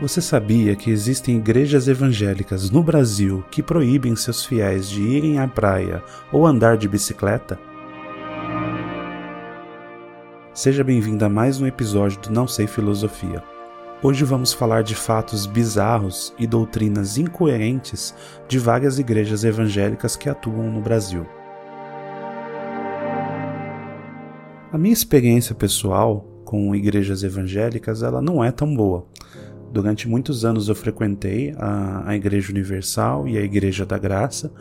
Você sabia que existem igrejas evangélicas no Brasil que proíbem seus fiéis de irem à praia ou andar de bicicleta? Seja bem-vindo a mais um episódio do Não Sei Filosofia. Hoje vamos falar de fatos bizarros e doutrinas incoerentes de várias igrejas evangélicas que atuam no Brasil. A minha experiência pessoal com igrejas evangélicas ela não é tão boa. Durante muitos anos eu frequentei a, a Igreja Universal e a Igreja da Graça,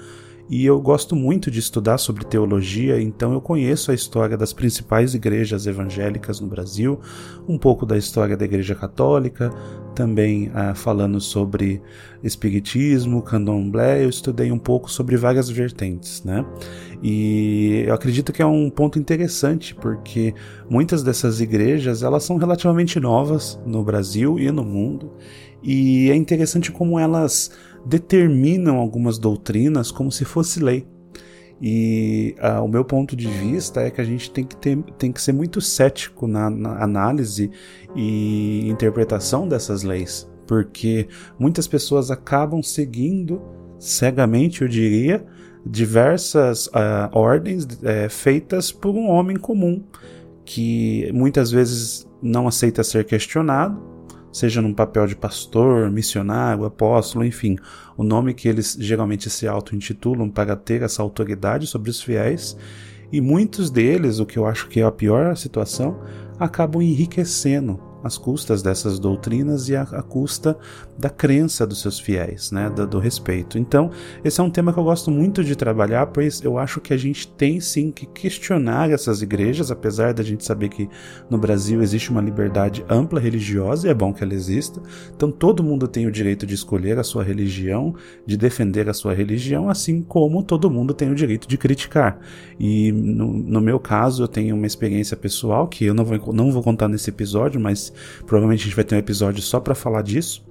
e eu gosto muito de estudar sobre teologia, então eu conheço a história das principais igrejas evangélicas no Brasil, um pouco da história da Igreja Católica, também ah, falando sobre espiritismo, candomblé, eu estudei um pouco sobre várias vertentes, né? E eu acredito que é um ponto interessante, porque muitas dessas igrejas, elas são relativamente novas no Brasil e no mundo, e é interessante como elas determinam algumas doutrinas como se fosse lei. E uh, o meu ponto de vista é que a gente tem que, ter, tem que ser muito cético na, na análise e interpretação dessas leis, porque muitas pessoas acabam seguindo cegamente, eu diria, diversas uh, ordens uh, feitas por um homem comum, que muitas vezes não aceita ser questionado seja num papel de pastor, missionário, apóstolo, enfim, o nome que eles geralmente se auto-intitulam para ter essa autoridade sobre os fiéis, e muitos deles, o que eu acho que é a pior situação, acabam enriquecendo às custas dessas doutrinas e à, custa da crença dos seus fiéis, né, do, do, respeito. Então, esse é um tema que eu gosto muito de trabalhar, pois eu acho que a gente tem sim que questionar essas igrejas, apesar da gente saber que no Brasil existe uma liberdade ampla religiosa e é bom que ela exista. Então, todo mundo tem o direito de escolher a sua religião, de defender a sua religião, assim como todo mundo tem o direito de criticar. E no, no meu caso, eu tenho uma experiência pessoal que eu não vou, não vou contar nesse episódio, mas provavelmente a gente vai ter um episódio só para falar disso.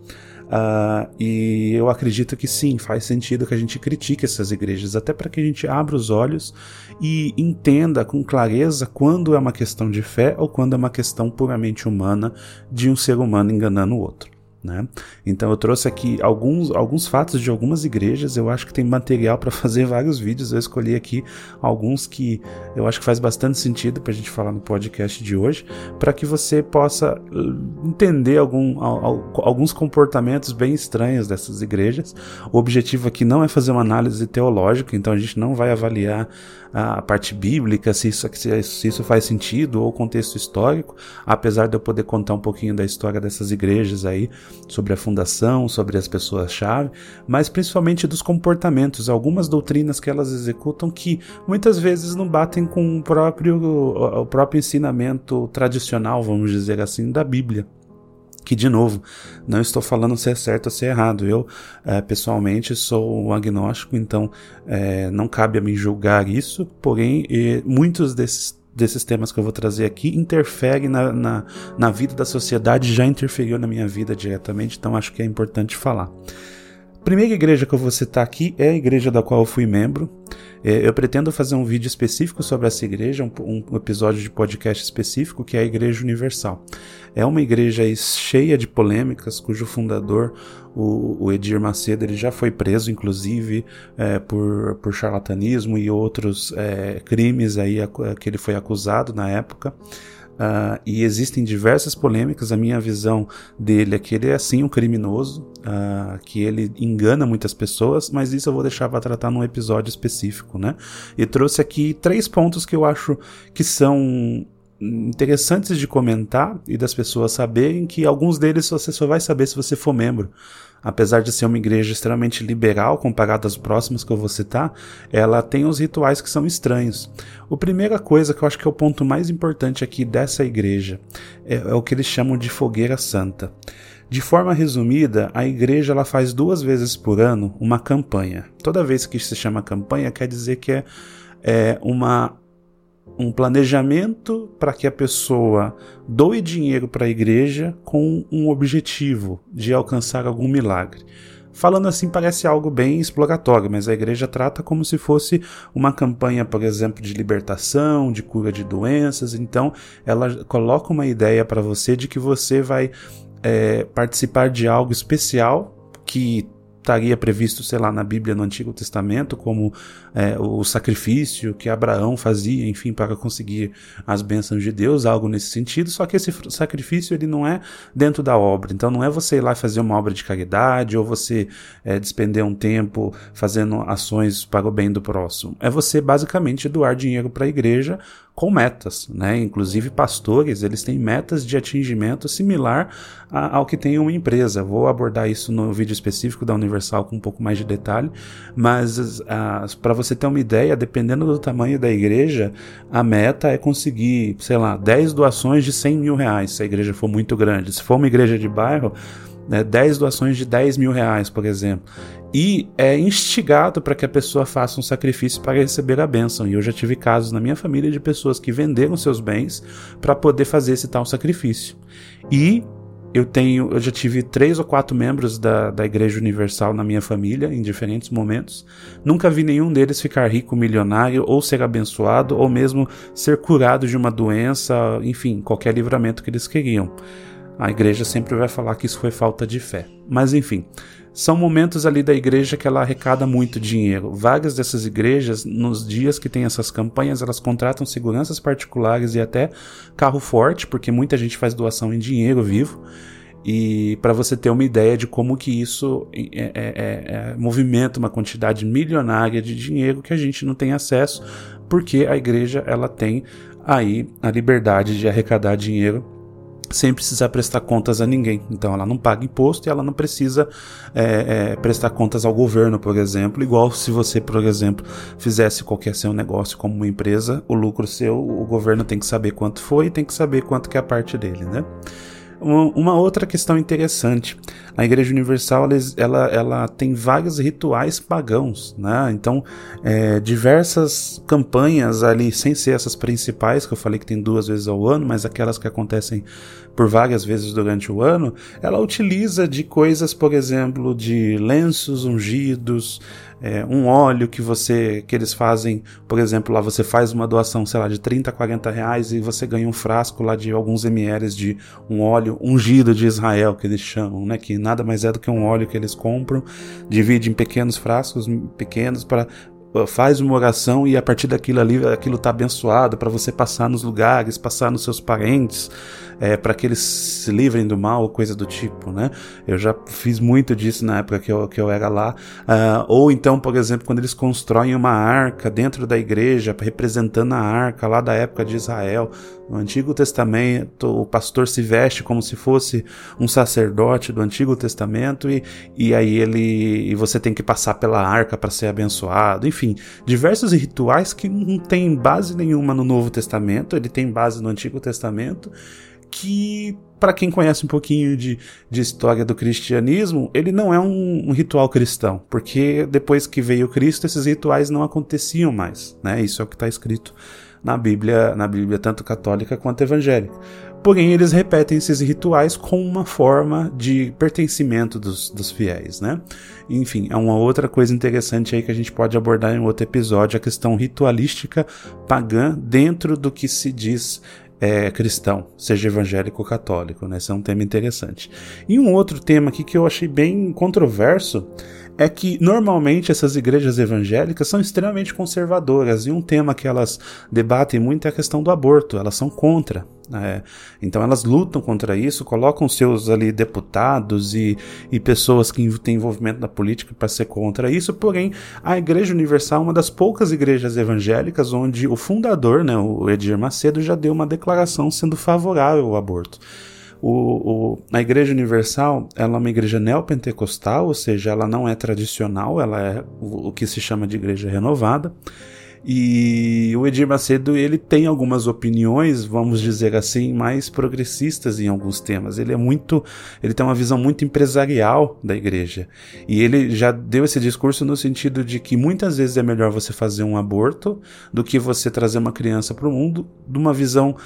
Uh, e eu acredito que sim, faz sentido que a gente critique essas igrejas, até para que a gente abra os olhos e entenda com clareza quando é uma questão de fé ou quando é uma questão puramente humana de um ser humano enganando o outro. Né? Então eu trouxe aqui alguns, alguns fatos de algumas igrejas. Eu acho que tem material para fazer vários vídeos. Eu escolhi aqui alguns que eu acho que faz bastante sentido para a gente falar no podcast de hoje, para que você possa uh, entender algum, alguns comportamentos bem estranhos dessas igrejas. O objetivo aqui não é fazer uma análise teológica, então a gente não vai avaliar a parte bíblica, se isso, se isso faz sentido, ou contexto histórico, apesar de eu poder contar um pouquinho da história dessas igrejas aí, sobre a fundação, sobre as pessoas-chave, mas principalmente dos comportamentos, algumas doutrinas que elas executam que muitas vezes não batem com o próprio, o próprio ensinamento tradicional, vamos dizer assim, da Bíblia que de novo, não estou falando se é certo ou se é errado. Eu, é, pessoalmente, sou agnóstico, então é, não cabe a mim julgar isso, porém, muitos desses desses temas que eu vou trazer aqui interferem na, na, na, vida da sociedade, já interferiu na minha vida diretamente, então acho que é importante falar. Primeira igreja que eu vou citar aqui é a igreja da qual eu fui membro. É, eu pretendo fazer um vídeo específico sobre essa igreja, um, um, episódio de podcast específico, que é a Igreja Universal. É uma igreja cheia de polêmicas, cujo fundador, o, o Edir Macedo, ele já foi preso, inclusive, é, por, por charlatanismo e outros é, crimes aí que ele foi acusado na época. Uh, e existem diversas polêmicas. A minha visão dele é que ele é sim um criminoso, uh, que ele engana muitas pessoas, mas isso eu vou deixar para tratar num episódio específico, né? E trouxe aqui três pontos que eu acho que são interessantes de comentar e das pessoas saberem que alguns deles você só vai saber se você for membro. Apesar de ser uma igreja extremamente liberal comparada às próximas que eu vou citar, ela tem os rituais que são estranhos. A primeira coisa que eu acho que é o ponto mais importante aqui dessa igreja é, é o que eles chamam de fogueira santa. De forma resumida, a igreja ela faz duas vezes por ano uma campanha. Toda vez que se chama campanha, quer dizer que é, é uma um planejamento para que a pessoa doe dinheiro para a igreja com um objetivo de alcançar algum milagre. Falando assim parece algo bem exploratório, mas a igreja trata como se fosse uma campanha, por exemplo, de libertação, de cura de doenças. Então, ela coloca uma ideia para você de que você vai é, participar de algo especial que estaria previsto, sei lá, na Bíblia no Antigo Testamento, como é, o sacrifício que Abraão fazia, enfim, para conseguir as bênçãos de Deus, algo nesse sentido. Só que esse sacrifício ele não é dentro da obra. Então não é você ir lá fazer uma obra de caridade ou você é, despender um tempo fazendo ações para o bem do próximo. É você basicamente doar dinheiro para a igreja com metas, né? Inclusive pastores, eles têm metas de atingimento similar a, ao que tem uma empresa. Vou abordar isso no vídeo específico da Universal com um pouco mais de detalhe, mas para você ter uma ideia, dependendo do tamanho da igreja, a meta é conseguir, sei lá, 10 doações de 100 mil reais, se a igreja for muito grande. Se for uma igreja de bairro, né, 10 doações de 10 mil reais, por exemplo. E é instigado para que a pessoa faça um sacrifício para receber a bênção. E eu já tive casos na minha família de pessoas que venderam seus bens para poder fazer esse tal sacrifício. E eu tenho, eu já tive três ou quatro membros da, da Igreja Universal na minha família em diferentes momentos. Nunca vi nenhum deles ficar rico, milionário, ou ser abençoado, ou mesmo ser curado de uma doença, enfim, qualquer livramento que eles queriam. A igreja sempre vai falar que isso foi falta de fé. Mas enfim, são momentos ali da igreja que ela arrecada muito dinheiro. Várias dessas igrejas, nos dias que tem essas campanhas, elas contratam seguranças particulares e até carro forte, porque muita gente faz doação em dinheiro vivo. E para você ter uma ideia de como que isso é, é, é, é, movimenta uma quantidade milionária de dinheiro que a gente não tem acesso, porque a igreja ela tem aí a liberdade de arrecadar dinheiro sem precisar prestar contas a ninguém. Então ela não paga imposto e ela não precisa é, é, prestar contas ao governo, por exemplo. Igual se você, por exemplo, fizesse qualquer seu negócio como uma empresa, o lucro seu, o governo tem que saber quanto foi e tem que saber quanto que é a parte dele, né? Uma outra questão interessante, a Igreja Universal ela, ela tem vários rituais pagãos, né? Então, é, diversas campanhas ali, sem ser essas principais, que eu falei que tem duas vezes ao ano, mas aquelas que acontecem por várias vezes durante o ano, ela utiliza de coisas, por exemplo, de lenços ungidos, é, um óleo que você que eles fazem, por exemplo, lá você faz uma doação, sei lá, de 30, 40 reais e você ganha um frasco lá de alguns ml de um óleo ungido de Israel, que eles chamam, né? Que nada mais é do que um óleo que eles compram, divide em pequenos frascos pequenos para faz uma oração e a partir daquilo ali aquilo está abençoado para você passar nos lugares, passar nos seus parentes, é, para que eles se livrem do mal, coisa do tipo, né? Eu já fiz muito disso na época que eu, que eu era lá. Uh, ou então, por exemplo, quando eles constroem uma arca dentro da igreja, representando a arca lá da época de Israel. No Antigo Testamento, o pastor se veste como se fosse um sacerdote do Antigo Testamento e, e aí ele e você tem que passar pela arca para ser abençoado. Enfim, diversos rituais que não tem base nenhuma no Novo Testamento, ele tem base no Antigo Testamento que para quem conhece um pouquinho de, de história do cristianismo, ele não é um, um, ritual cristão, porque depois que veio Cristo, esses rituais não aconteciam mais, né? Isso é o que está escrito na Bíblia, na Bíblia tanto católica quanto evangélica. Porém, eles repetem esses rituais com uma forma de pertencimento dos, dos fiéis, né? Enfim, é uma outra coisa interessante aí que a gente pode abordar em outro episódio, a questão ritualística pagã dentro do que se diz é, cristão, seja evangélico ou católico, né? Esse é um tema interessante. E um outro tema aqui que eu achei bem controverso é que normalmente essas igrejas evangélicas são extremamente conservadoras e um tema que elas debatem muito é a questão do aborto, elas são contra. É, então elas lutam contra isso, colocam seus ali deputados e, e pessoas que têm envolvimento na política para ser contra isso, porém a Igreja Universal é uma das poucas igrejas evangélicas onde o fundador, né, o Edir Macedo, já deu uma declaração sendo favorável ao aborto. O, o, a Igreja Universal ela é uma igreja neopentecostal, ou seja, ela não é tradicional, ela é o, o que se chama de igreja renovada. E o Edir Macedo ele tem algumas opiniões, vamos dizer assim, mais progressistas em alguns temas. Ele é muito, ele tem uma visão muito empresarial da igreja. E ele já deu esse discurso no sentido de que muitas vezes é melhor você fazer um aborto do que você trazer uma criança para o mundo, de uma visão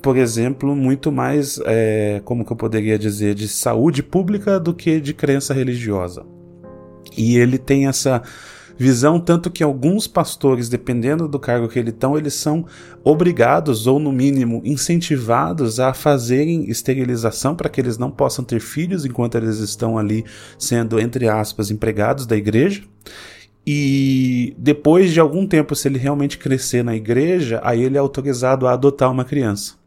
por exemplo, muito mais, é, como que eu poderia dizer, de saúde pública do que de crença religiosa. E ele tem essa visão tanto que alguns pastores, dependendo do cargo que eles estão, eles são obrigados ou no mínimo incentivados a fazerem esterilização para que eles não possam ter filhos enquanto eles estão ali sendo entre aspas empregados da igreja. E depois de algum tempo, se ele realmente crescer na igreja, aí ele é autorizado a adotar uma criança.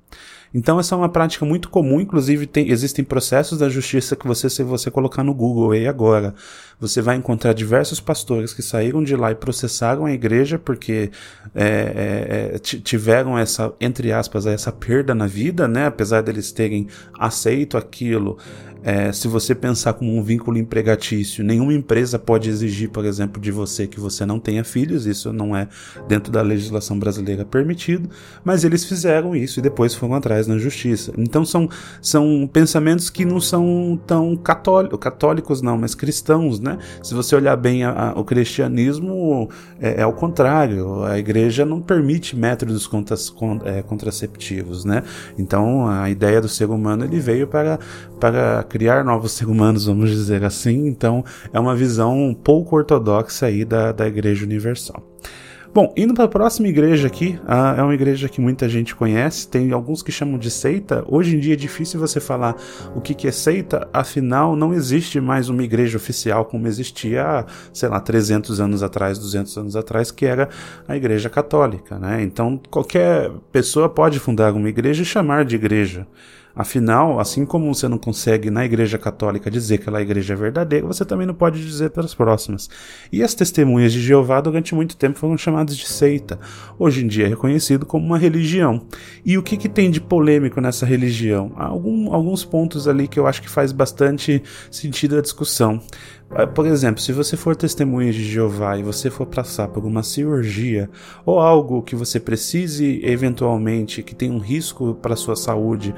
Então essa é uma prática muito comum, inclusive tem, existem processos da justiça que você, se você colocar no Google aí agora, você vai encontrar diversos pastores que saíram de lá e processaram a igreja porque é, é, é tiveram essa, entre aspas, essa perda na vida, né? Apesar deles terem aceito aquilo, é, se você pensar como um vínculo empregatício, nenhuma empresa pode exigir, por exemplo, de você que você não tenha filhos, isso não é dentro da legislação brasileira permitido, mas eles fizeram isso e depois foram atrás na justiça. Então são, são pensamentos que não são tão católicos, católicos não, mas cristãos, né? Se você olhar bem a, a, o cristianismo, é, é ao contrário, a igreja não permite métodos contra, é, contraceptivos, né? Então a ideia do ser humano ele veio para, para criar novos seres humanos, vamos dizer assim. Então, é uma visão pouco ortodoxa aí da, da Igreja Universal. Bom, indo para a próxima igreja aqui, uh, é uma igreja que muita gente conhece, tem alguns que chamam de seita. Hoje em dia é difícil você falar o que, que é seita, afinal não existe mais uma igreja oficial como existia sei lá, 300 anos atrás, 200 anos atrás, que era a igreja católica, né? Então qualquer pessoa pode fundar uma igreja e chamar de igreja. Afinal, assim como você não consegue na Igreja Católica dizer que ela é a igreja verdadeira, você também não pode dizer para as próximas. E as testemunhas de Jeová durante muito tempo foram chamadas de seita. Hoje em dia é reconhecido como uma religião. E o que, que tem de polêmico nessa religião? Há algum, alguns pontos ali que eu acho que faz bastante sentido a discussão. Ah, por exemplo, se você for testemunha de Jeová e você for passar por uma cirurgia ou algo que você precise eventualmente, que tem um risco para sua saúde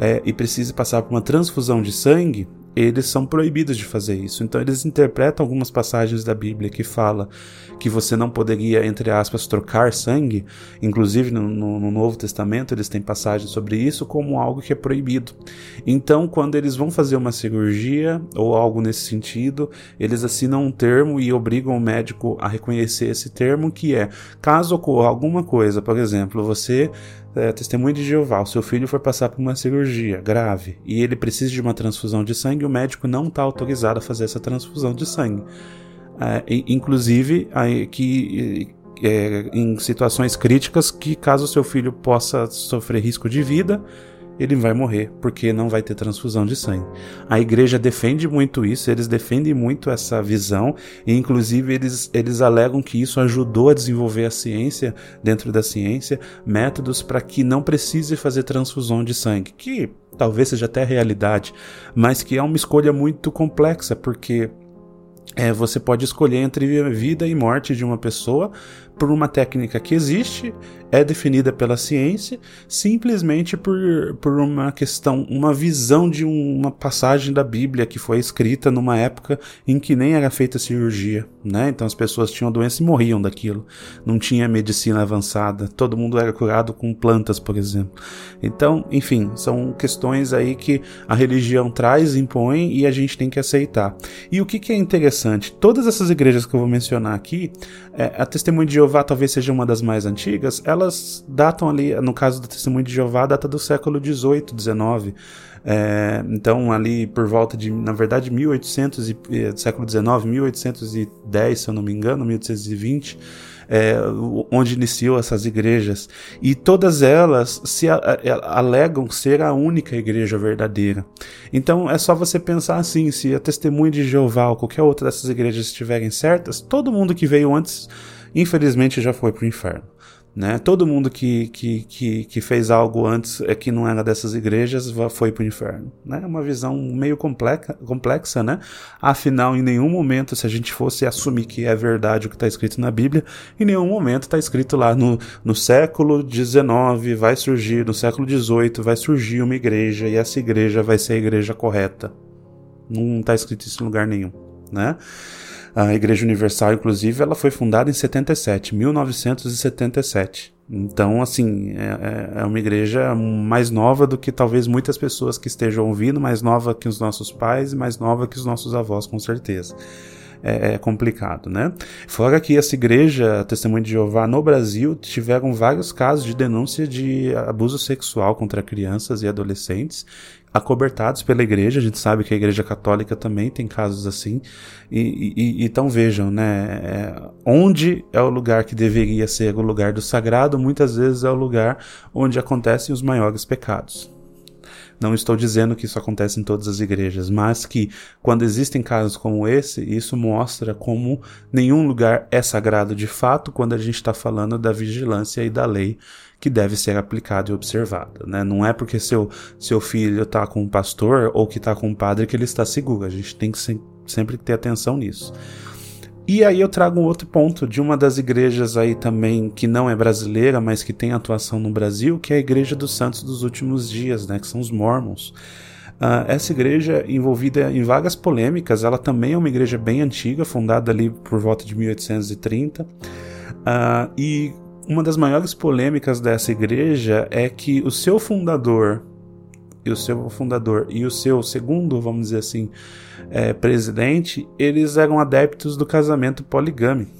é, e precise passar por uma transfusão de sangue, eles são proibidos de fazer isso. Então eles interpretam algumas passagens da Bíblia que fala que você não poderia, entre aspas, trocar sangue. Inclusive no, no, no, Novo Testamento eles têm passagens sobre isso como algo que é proibido. Então quando eles vão fazer uma cirurgia ou algo nesse sentido, eles assinam um termo e obrigam o médico a reconhecer esse termo que é caso ocorra alguma coisa, por exemplo, você é, testemunho de Jeová, o seu filho foi passar por uma cirurgia grave e ele precisa de uma transfusão de sangue, o médico não está autorizado a fazer essa transfusão de sangue. É, inclusive, que é, em situações críticas, que caso seu filho possa sofrer risco de vida, ele vai morrer, porque não vai ter transfusão de sangue. A igreja defende muito isso, eles defendem muito essa visão, e inclusive eles, eles alegam que isso ajudou a desenvolver a ciência, dentro da ciência, métodos para que não precise fazer transfusão de sangue, que talvez seja até realidade, mas que é uma escolha muito complexa, porque é, você pode escolher entre vida e morte de uma pessoa por uma técnica que existe é definida pela ciência simplesmente por, por uma questão, uma visão de uma passagem da Bíblia que foi escrita numa época em que nem era feita cirurgia, né? Então as pessoas tinham doença e morriam daquilo. Não tinha medicina avançada, todo mundo era curado com plantas, por exemplo. Então, enfim, são questões aí que a religião traz, impõe e a gente tem que aceitar. E o que, que é interessante? Todas essas igrejas que eu vou mencionar aqui, é, a Testemunha de Jeová talvez seja uma das mais antigas, elas datam ali, no caso do Testemunho de Jeová, data do século 18, 19. É, então, ali por volta de, na verdade, 1800 e, eh, século 19, 1810, se eu não me engano, 1820 é, onde iniciou essas igrejas, e todas elas se a, a, alegam ser a única igreja verdadeira. Então é só você pensar assim: se a testemunha de Jeová ou qualquer outra dessas igrejas estiverem certas, todo mundo que veio antes, infelizmente, já foi para o inferno. Né? Todo mundo que, que, que, que, fez algo antes é que não era dessas igrejas foi para o inferno. Né? É uma visão meio complexa, complexa, né? Afinal, em nenhum momento, se a gente fosse assumir que é verdade o que está escrito na Bíblia, em nenhum momento está escrito lá no, no século XIX vai surgir, no século XVIII vai surgir uma igreja e essa igreja vai ser a igreja correta. Não está escrito isso em lugar nenhum, né? A Igreja Universal, inclusive, ela foi fundada em 77, 1977. Então, assim, é, é, é, uma igreja mais nova do que talvez muitas pessoas que estejam ouvindo, mais nova que os nossos pais, mais nova que os nossos avós, com certeza. é, é, complicado, né? Fora que essa igreja, Testemunho de Jeová, no Brasil, tiveram vários casos de denúncia de abuso sexual contra crianças e adolescentes, acobertados pela igreja. A gente sabe que a igreja católica também tem casos assim. E, e, então vejam, né? É, onde é o lugar que deveria ser o lugar do sagrado, muitas vezes é o lugar onde acontecem os maiores pecados. Não estou dizendo que isso acontece em todas as igrejas, mas que quando existem casos como esse, isso mostra como nenhum lugar é sagrado de fato quando a gente está falando da vigilância e da lei que deve ser aplicada e observada. Né? Não é porque seu, seu filho está com um pastor ou que está com um padre que ele está seguro. A gente tem que se, sempre ter atenção nisso. E aí eu trago um outro ponto de uma das igrejas aí também que não é brasileira, mas que tem atuação no Brasil, que é a Igreja dos Santos dos Últimos Dias, né, que são os Mormons. Uh, essa igreja envolvida em vagas polêmicas, ela também é uma igreja bem antiga, fundada ali por volta de 1830. Uh, e uma das maiores polêmicas dessa igreja é que o seu fundador, e o seu fundador e o seu segundo, vamos dizer assim, é, presidente, eles eram adeptos do casamento poligâmico.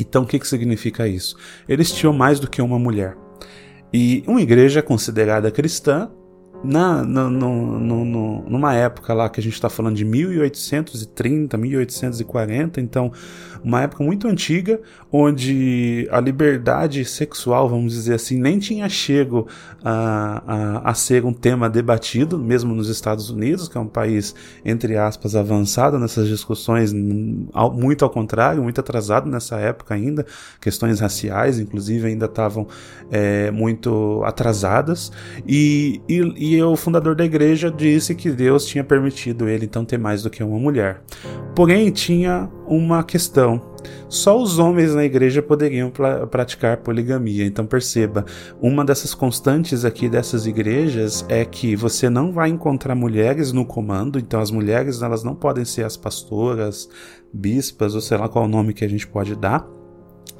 Então, o que, que significa isso? Eles tinham mais do que uma mulher. E uma igreja considerada cristã na, no, no, no, numa época lá que a gente está falando de 1830, 1840, então uma época muito antiga, onde a liberdade sexual, vamos dizer assim, nem tinha chego a, a, a ser um tema debatido, mesmo nos Estados Unidos, que é um país, entre aspas, avançado nessas discussões, muito ao contrário, muito atrasado nessa época ainda, questões raciais, inclusive, ainda estavam é, muito atrasadas, e, e e o fundador da igreja disse que Deus tinha permitido ele então ter mais do que uma mulher. Porém, tinha uma questão. Só os homens na igreja poderiam praticar poligamia. Então perceba, uma dessas constantes aqui dessas igrejas é que você não vai encontrar mulheres no comando. Então as mulheres elas não podem ser as pastoras, bispas ou sei lá qual o nome que a gente pode dar.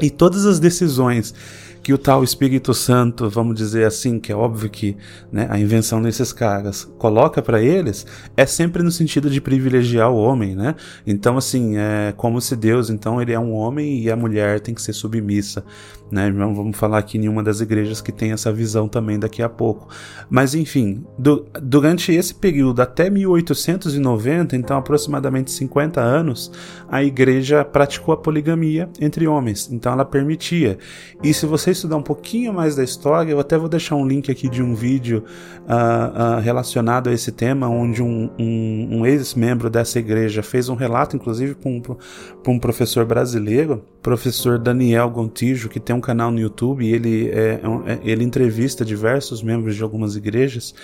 E todas as decisões que o tal Espírito Santo, vamos dizer assim, que é óbvio que né, a invenção desses caras coloca para eles, é sempre no sentido de privilegiar o homem, né? Então, assim, é como se Deus, então, ele é um homem e a mulher tem que ser submissa, né? Não vamos falar aqui em nenhuma das igrejas que tem essa visão também daqui a pouco. Mas, enfim, do, durante esse período, até 1890, então aproximadamente 50 anos, a igreja praticou a poligamia entre homens. Então, ela permitia. E se vocês estudar um pouquinho mais da história, eu até vou deixar um link aqui de um vídeo uh, uh, relacionado a esse tema, onde um, um, um ex-membro dessa igreja fez um relato, inclusive para um, um professor brasileiro, professor Daniel Gontijo, que tem um canal no YouTube e ele, é, é ele entrevista diversos membros de algumas igrejas,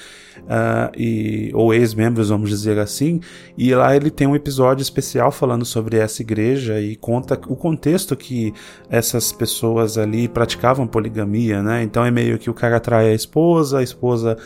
uh, e, ou ex-membros, vamos dizer assim, e lá ele tem um episódio especial falando sobre essa igreja e conta o contexto que essas pessoas ali praticavam poligamia, né? Então é meio que o cara atrai a esposa, a esposa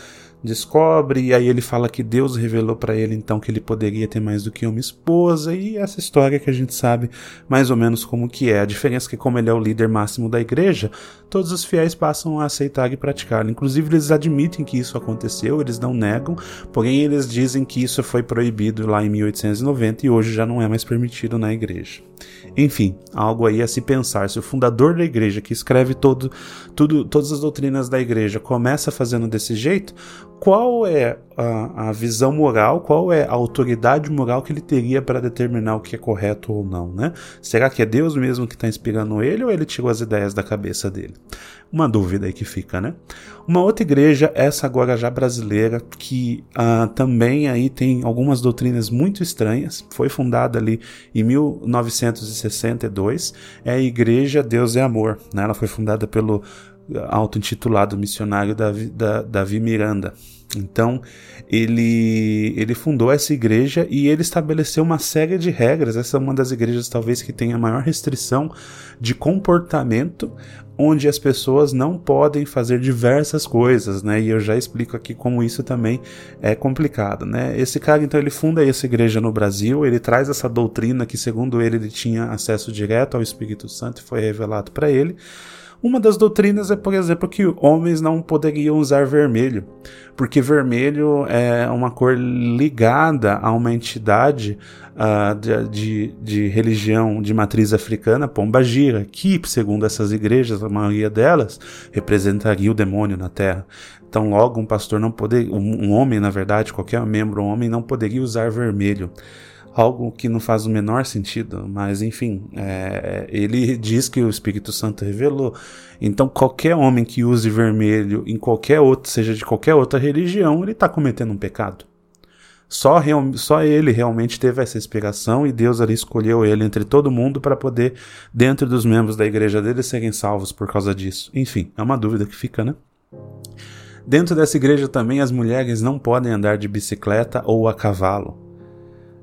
descobre, e aí ele fala que Deus revelou para ele então que ele poderia ter mais do que uma esposa, e essa história que a gente sabe mais ou menos como que é. A diferença é que como ele é o líder máximo da igreja, todos os fiéis passam a aceitar e praticar. Inclusive eles admitem que isso aconteceu, eles não negam, porém eles dizem que isso foi proibido lá em 1890 e hoje já não é mais permitido na igreja. Enfim, algo aí a se pensar. Se o fundador da igreja, que escreve todo, tudo, todas as doutrinas da igreja, começa fazendo desse jeito, qual é a, a, visão moral, qual é a autoridade moral que ele teria para determinar o que é correto ou não, né? Será que é Deus mesmo que está inspirando ele ou ele tirou as ideias da cabeça dele? Uma dúvida aí que fica, né? Uma outra igreja, essa agora já brasileira, que uh, também aí tem algumas doutrinas muito estranhas, foi fundada ali em 1962, é a Igreja Deus é Amor, né? Ela foi fundada pelo auto-intitulado missionário Davi, da, Davi Miranda. Então, ele, ele fundou essa igreja e ele estabeleceu uma série de regras. Essa é uma das igrejas, talvez, que tenha maior restrição de comportamento, onde as pessoas não podem fazer diversas coisas, né? E eu já explico aqui como isso também é complicado, né? Esse cara, então, ele funda essa igreja no Brasil, ele traz essa doutrina que, segundo ele, ele tinha acesso direto ao Espírito Santo e foi revelado para ele Uma das doutrinas é, por exemplo, que homens não poderiam usar vermelho, porque vermelho é uma cor ligada a uma entidade uh, de, de, de, religião de matriz africana, Pomba Gira, que, segundo essas igrejas, a maioria delas, representaria o demônio na Terra. Então, logo, um pastor não poderia, um, um homem, na verdade, qualquer membro homem, não poderia usar vermelho algo que não faz o menor sentido, mas enfim, é, ele diz que o Espírito Santo revelou. Então, qualquer homem que use vermelho em qualquer outro, seja de qualquer outra religião, ele está cometendo um pecado. Só, real, só ele realmente teve essa inspiração e Deus ali escolheu ele entre todo mundo para poder, dentro dos membros da igreja dele, serem salvos por causa disso. Enfim, é uma dúvida que fica, né? Dentro dessa igreja também as mulheres não podem andar de bicicleta ou a cavalo.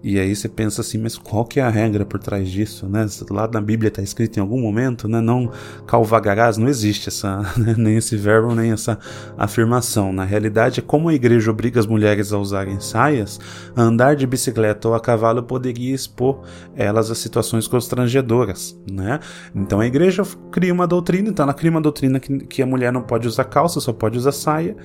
E aí você pensa assim, mas qual que é a regra por trás disso, né? Lá na Bíblia está escrito em algum momento, né? Não calvagarás, não existe essa, né? nem esse verbo, nem essa afirmação. Na realidade, como a igreja obriga as mulheres a usarem saias, andar de bicicleta ou a cavalo poderia expor elas a situações constrangedoras, né? Então a igreja cria uma doutrina, então ela cria uma doutrina que, que a mulher não pode usar calça, só pode usar saia.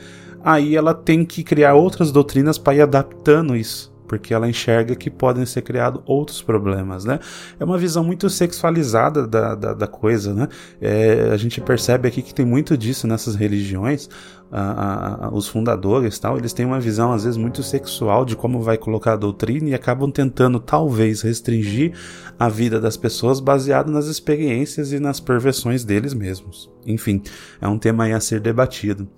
Aí ela tem que criar outras doutrinas para ir adaptando isso porque ela enxerga que podem ser criados outros problemas, né? É uma visão muito sexualizada da, da, da coisa, né? É, a gente percebe aqui que tem muito disso nessas religiões. A, a, os fundadores tal, eles têm uma visão às vezes muito sexual de como vai colocar a doutrina e acabam tentando talvez restringir a vida das pessoas baseado nas experiências e nas perversões deles mesmos. Enfim, é um tema aí a ser debatido.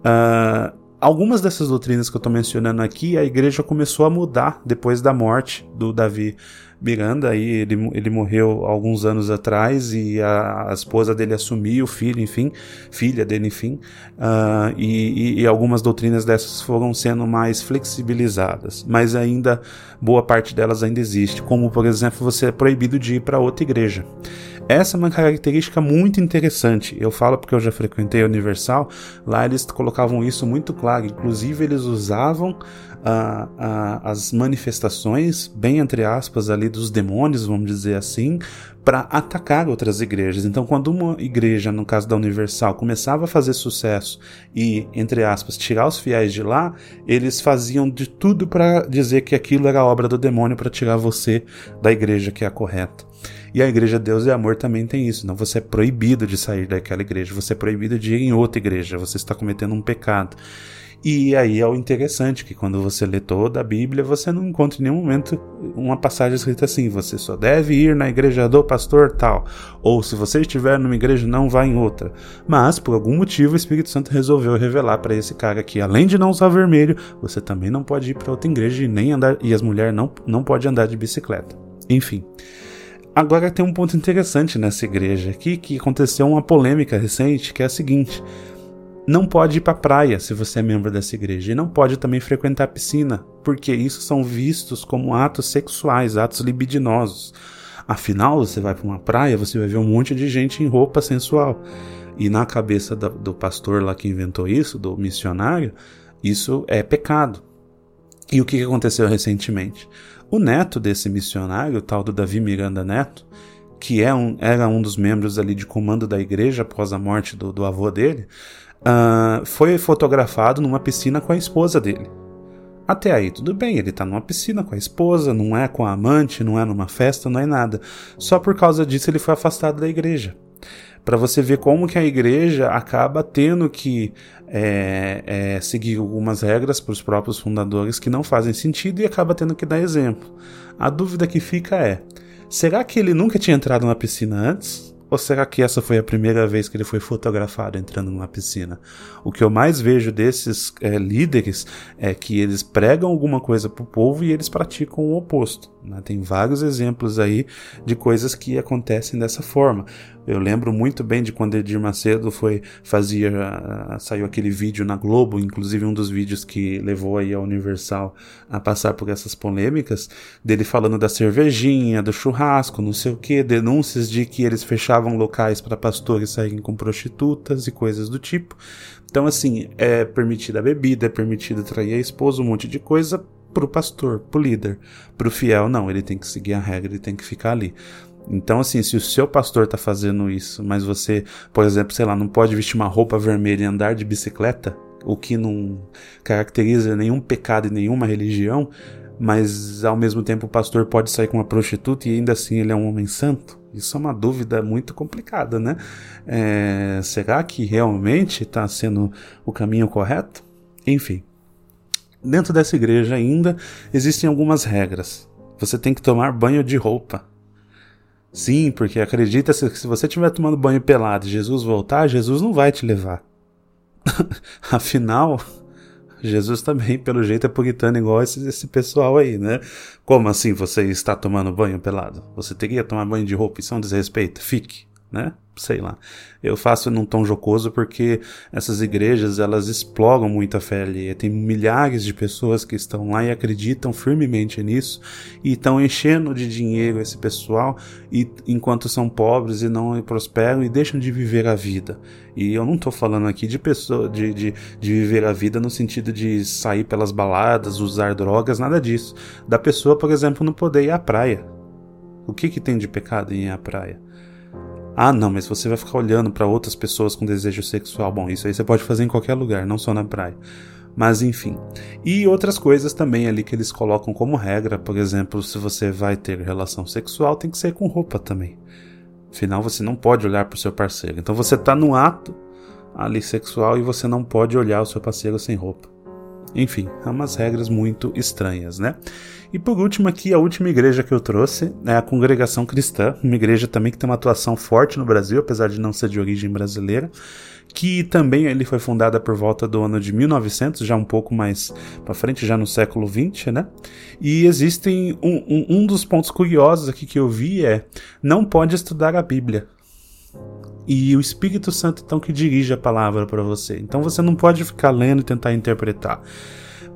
Uh, algumas dessas doutrinas que eu estou mencionando aqui, a igreja começou a mudar depois da morte do Davi Miranda. Aí ele, ele morreu alguns anos atrás e a, a esposa dele assumiu, o filho, enfim, filha dele, enfim. Uh, e, e, algumas doutrinas dessas foram sendo mais flexibilizadas, mas ainda boa parte delas ainda existe, como por exemplo você é proibido de ir para outra igreja. Essa é uma característica muito interessante. Eu falo porque eu já frequentei a Universal, lá eles colocavam isso muito claro. Inclusive, eles usavam uh, uh, as manifestações, bem entre aspas, ali dos demônios, vamos dizer assim, para atacar outras igrejas. Então, quando uma igreja, no caso da Universal, começava a fazer sucesso e, entre aspas, tirar os fiéis de lá, eles faziam de tudo para dizer que aquilo era obra do demônio para tirar você da igreja que é a correta. E a igreja Deus e Amor também tem isso. Não, você é proibido de sair daquela igreja, você é proibido de ir em outra igreja, você está cometendo um pecado. E aí é o interessante que quando você lê toda a Bíblia, você não encontra em nenhum momento uma passagem escrita assim: você só deve ir na igreja do pastor tal, ou se você estiver numa igreja, não vá em outra. Mas por algum motivo o Espírito Santo resolveu revelar para esse cara que além de não usar vermelho, você também não pode ir para outra igreja e nem andar e as mulheres não não pode andar de bicicleta. Enfim, Agora tem um ponto interessante nessa igreja aqui que aconteceu uma polêmica recente, que é a seguinte: não pode ir para praia se você é membro dessa igreja e não pode também frequentar a piscina, porque isso são vistos como atos sexuais, atos libidinosos. Afinal, você vai para uma praia, você vai ver um monte de gente em roupa sensual. E na cabeça do, pastor lá que inventou isso, do missionário, isso é pecado. E o que aconteceu recentemente? O neto desse missionário, o tal do Davi Miranda Neto, que é um, era um dos membros ali de comando da igreja após a morte do, do avô dele, uh, foi fotografado numa piscina com a esposa dele. Até aí tudo bem, ele tá numa piscina com a esposa, não é com a amante, não é numa festa, não é nada. Só por causa disso ele foi afastado da igreja para você ver como que a igreja acaba tendo que é, é, seguir algumas regras para os próprios fundadores que não fazem sentido e acaba tendo que dar exemplo. A dúvida que fica é: será que ele nunca tinha entrado na piscina antes? Ou será que essa foi a primeira vez que ele foi fotografado entrando numa piscina? O que eu mais vejo desses é, líderes é que eles pregam alguma coisa para o povo e eles praticam o oposto. Né? Tem vários exemplos aí de coisas que acontecem dessa forma. Eu lembro muito bem de quando Edir Macedo foi fazia uh, saiu aquele vídeo na Globo, inclusive um dos vídeos que levou aí a Universal a passar por essas polêmicas, dele falando da cervejinha, do churrasco, não sei o que, denúncias de que eles fechavam locais para pastores saírem com prostitutas e coisas do tipo. Então assim, é permitida a bebida, é permitido trair a esposa, um monte de coisa pro pastor, pro líder. Pro fiel, não, ele tem que seguir a regra, ele tem que ficar ali. Então, assim, se o seu pastor está fazendo isso, mas você, por exemplo, sei lá, não pode vestir uma roupa vermelha e andar de bicicleta, o que não caracteriza nenhum pecado e nenhuma religião, mas ao mesmo tempo o pastor pode sair com uma prostituta e ainda assim ele é um homem santo? Isso é uma dúvida muito complicada, né? É, será que realmente está sendo o caminho correto? Enfim, dentro dessa igreja ainda existem algumas regras. Você tem que tomar banho de roupa. Sim, porque acredita se, se você estiver tomando banho pelado e Jesus voltar, Jesus não vai te levar. Afinal, Jesus também, pelo jeito, é puritano igual esse, esse pessoal aí, né? Como assim você está tomando banho pelado? Você teria que tomar banho de roupa? Isso é um desrespeito? Fique, né? sei lá. Eu faço num tom jocoso porque essas igrejas elas explogam muito a fé ali. Tem milhares de pessoas que estão lá e acreditam firmemente nisso e estão enchendo de dinheiro esse pessoal e enquanto são pobres e não prosperam e deixam de viver a vida. E eu não estou falando aqui de pessoa de, de, de viver a vida no sentido de sair pelas baladas, usar drogas, nada disso. Da pessoa, por exemplo, não poder ir à praia. O que, que tem de pecado em ir à praia? Ah, não, mas você vai ficar olhando para outras pessoas com desejo sexual. Bom, isso aí você pode fazer em qualquer lugar, não só na praia. Mas enfim. E outras coisas também ali que eles colocam como regra. Por exemplo, se você vai ter relação sexual, tem que ser com roupa também. Afinal, você não pode olhar para o seu parceiro. Então você está no ato ali sexual e você não pode olhar o seu parceiro sem roupa. Enfim, é umas regras muito estranhas, né? E por último aqui, a última igreja que eu trouxe é a Congregação Cristã, uma igreja também que tem uma atuação forte no Brasil, apesar de não ser de origem brasileira, que também ele foi fundada por volta do ano de 1900, já um pouco mais para frente, já no século 20, né? E existem um, um, um dos pontos curiosos aqui que eu vi é não pode estudar a Bíblia e o Espírito Santo então que dirige a palavra para você. Então você não pode ficar lendo e tentar interpretar.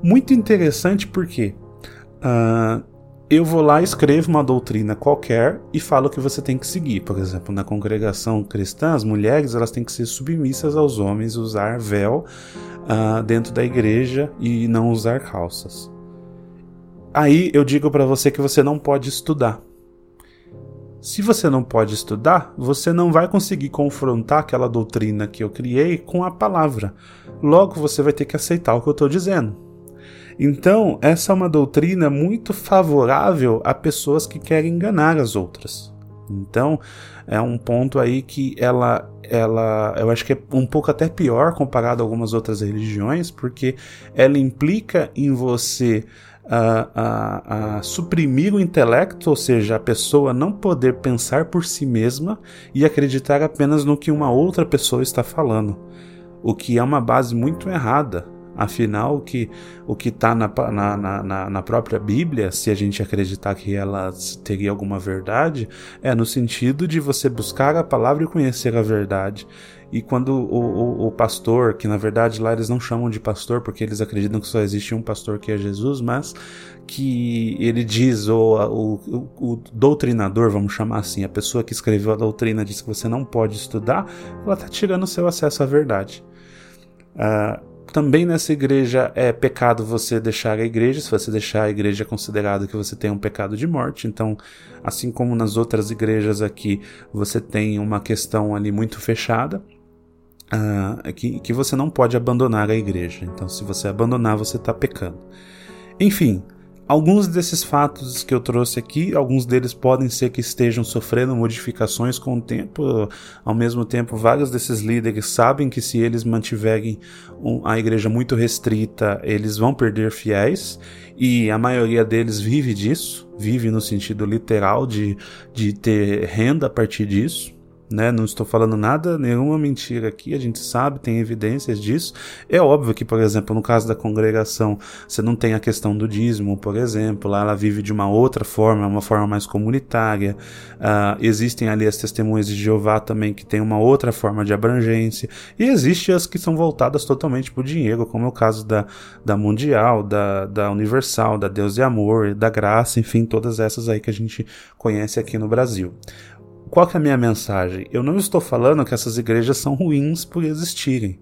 Muito interessante porque uh, eu vou lá, escrevo uma doutrina qualquer e falo que você tem que seguir. Por exemplo, na congregação cristã, as mulheres elas têm que ser submissas aos homens, usar véu uh, dentro da igreja e não usar calças. Aí eu digo para você que você não pode estudar. Se você não pode estudar, você não vai conseguir confrontar aquela doutrina que eu criei com a palavra. Logo, você vai ter que aceitar o que eu estou dizendo. Então, essa é uma doutrina muito favorável a pessoas que querem enganar as outras. Então, é um ponto aí que ela, ela, eu acho que é um pouco até pior comparado a algumas outras religiões, porque ela implica em você a, a, a, suprimir o intelecto, ou seja, a pessoa não poder pensar por si mesma e acreditar apenas no que uma outra pessoa está falando, o que é uma base muito errada. Afinal, o que o está na, na, na, na, própria Bíblia, se a gente acreditar que ela teria alguma verdade, é no sentido de você buscar a palavra e conhecer a verdade. E quando o, o, o, pastor, que na verdade lá eles não chamam de pastor porque eles acreditam que só existe um pastor que é Jesus, mas que ele diz, ou o, o, doutrinador, vamos chamar assim, a pessoa que escreveu a doutrina diz que você não pode estudar, ela está tirando o seu acesso à verdade. Uh, também nessa igreja é pecado você deixar a igreja. Se você deixar a igreja é considerado que você tem um pecado de morte. Então, assim como nas outras igrejas aqui, você tem uma questão ali muito fechada uh, que, que você não pode abandonar a igreja. Então, se você abandonar, você está pecando. Enfim, alguns desses fatos que eu trouxe aqui, alguns deles podem ser que estejam sofrendo modificações com o tempo. Ao mesmo tempo, vários desses líderes sabem que se eles mantiverem a igreja muito restrita, eles vão perder fiéis. E a maioria deles vive disso, vive no sentido literal de, de ter renda a partir disso né? Não estou falando nada, nenhuma mentira aqui, a gente sabe, tem evidências disso. É óbvio que, por exemplo, no caso da congregação, você não tem a questão do dízimo, por exemplo, lá ela vive de uma outra forma, uma forma mais comunitária. Uh, existem ali as testemunhas de Jeová também, que tem uma outra forma de abrangência. E existem as que são voltadas totalmente para o dinheiro, como é o caso da, da Mundial, da, da Universal, da Deus e Amor, da Graça, enfim, todas essas aí que a gente conhece aqui no Brasil qual que é a minha mensagem? Eu não estou falando que essas igrejas são ruins por existirem.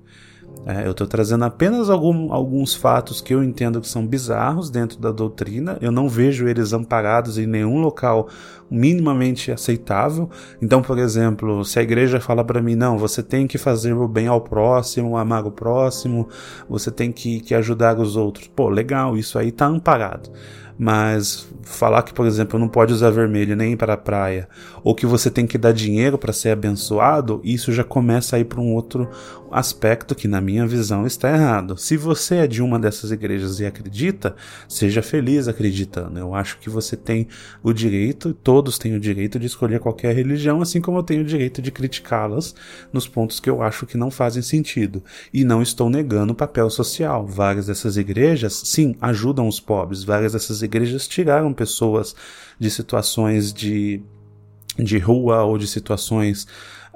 É, eu estou trazendo apenas algum, alguns fatos que eu entendo que são bizarros dentro da doutrina. Eu não vejo eles amparados em nenhum local minimamente aceitável. Então, por exemplo, se a igreja fala para mim, não, você tem que fazer o bem ao próximo, amar o próximo, você tem que, que ajudar os outros. Pô, legal, isso aí está amparado mas falar que, por exemplo, não pode usar vermelho nem para a praia, ou que você tem que dar dinheiro para ser abençoado, isso já começa a ir para um outro aspecto que, na minha visão, está errado. Se você é de uma dessas igrejas e acredita, seja feliz acreditando. Eu acho que você tem o direito, todos têm o direito de escolher qualquer religião, assim como eu tenho o direito de criticá-las nos pontos que eu acho que não fazem sentido. E não estou negando o papel social. Várias dessas igrejas, sim, ajudam os pobres. Várias dessas igrejas tiraram pessoas de situações de, de rua ou de situações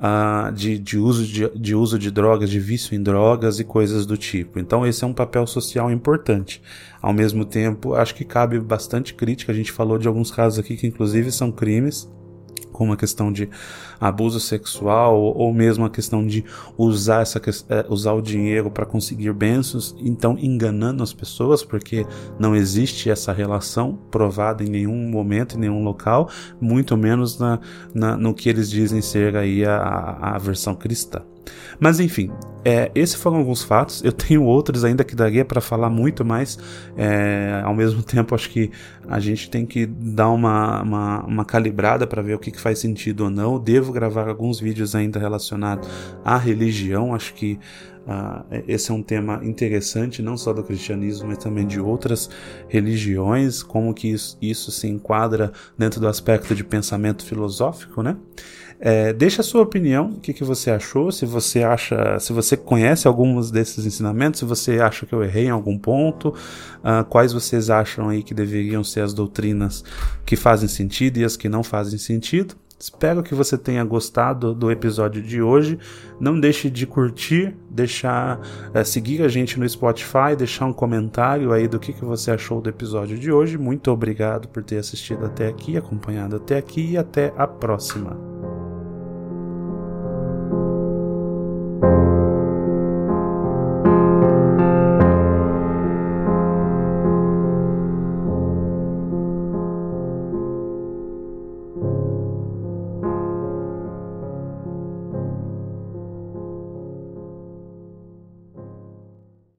uh, de, de, uso de, de uso de drogas, de vício em drogas e coisas do tipo. Então, esse é um papel social importante. Ao mesmo tempo, acho que cabe bastante crítica. A gente falou de alguns casos aqui que, inclusive, são crimes como a questão de abuso sexual ou mesmo a questão de usar, essa, é, usar o dinheiro para conseguir bênçãos, então enganando as pessoas, porque não existe essa relação provada em nenhum momento, em nenhum local, muito menos na, na no que eles dizem ser aí a, a versão cristã. Mas enfim, é, esses foram alguns fatos. Eu tenho outros ainda que daria para falar muito mais. É, ao mesmo tempo, acho que a gente tem que dar uma, uma, uma calibrada para ver o que, que, faz sentido ou não. Devo gravar alguns vídeos ainda relacionados à religião. Acho que uh, esse é um tema interessante, não só do cristianismo, mas também de outras religiões, como que isso, isso se enquadra dentro do aspecto de pensamento filosófico, né? É, deixa a sua opinião, o que, que você achou, se você acha, se você conhece alguns desses ensinamentos, se você acha que eu errei em algum ponto, uh, quais vocês acham aí que deveriam ser as doutrinas que fazem sentido e as que não fazem sentido. Espero que você tenha gostado do episódio de hoje. Não deixe de curtir, deixar, é, seguir a gente no Spotify, deixar um comentário aí do que, que você achou do episódio de hoje. Muito obrigado por ter assistido até aqui, acompanhado até aqui e até a próxima.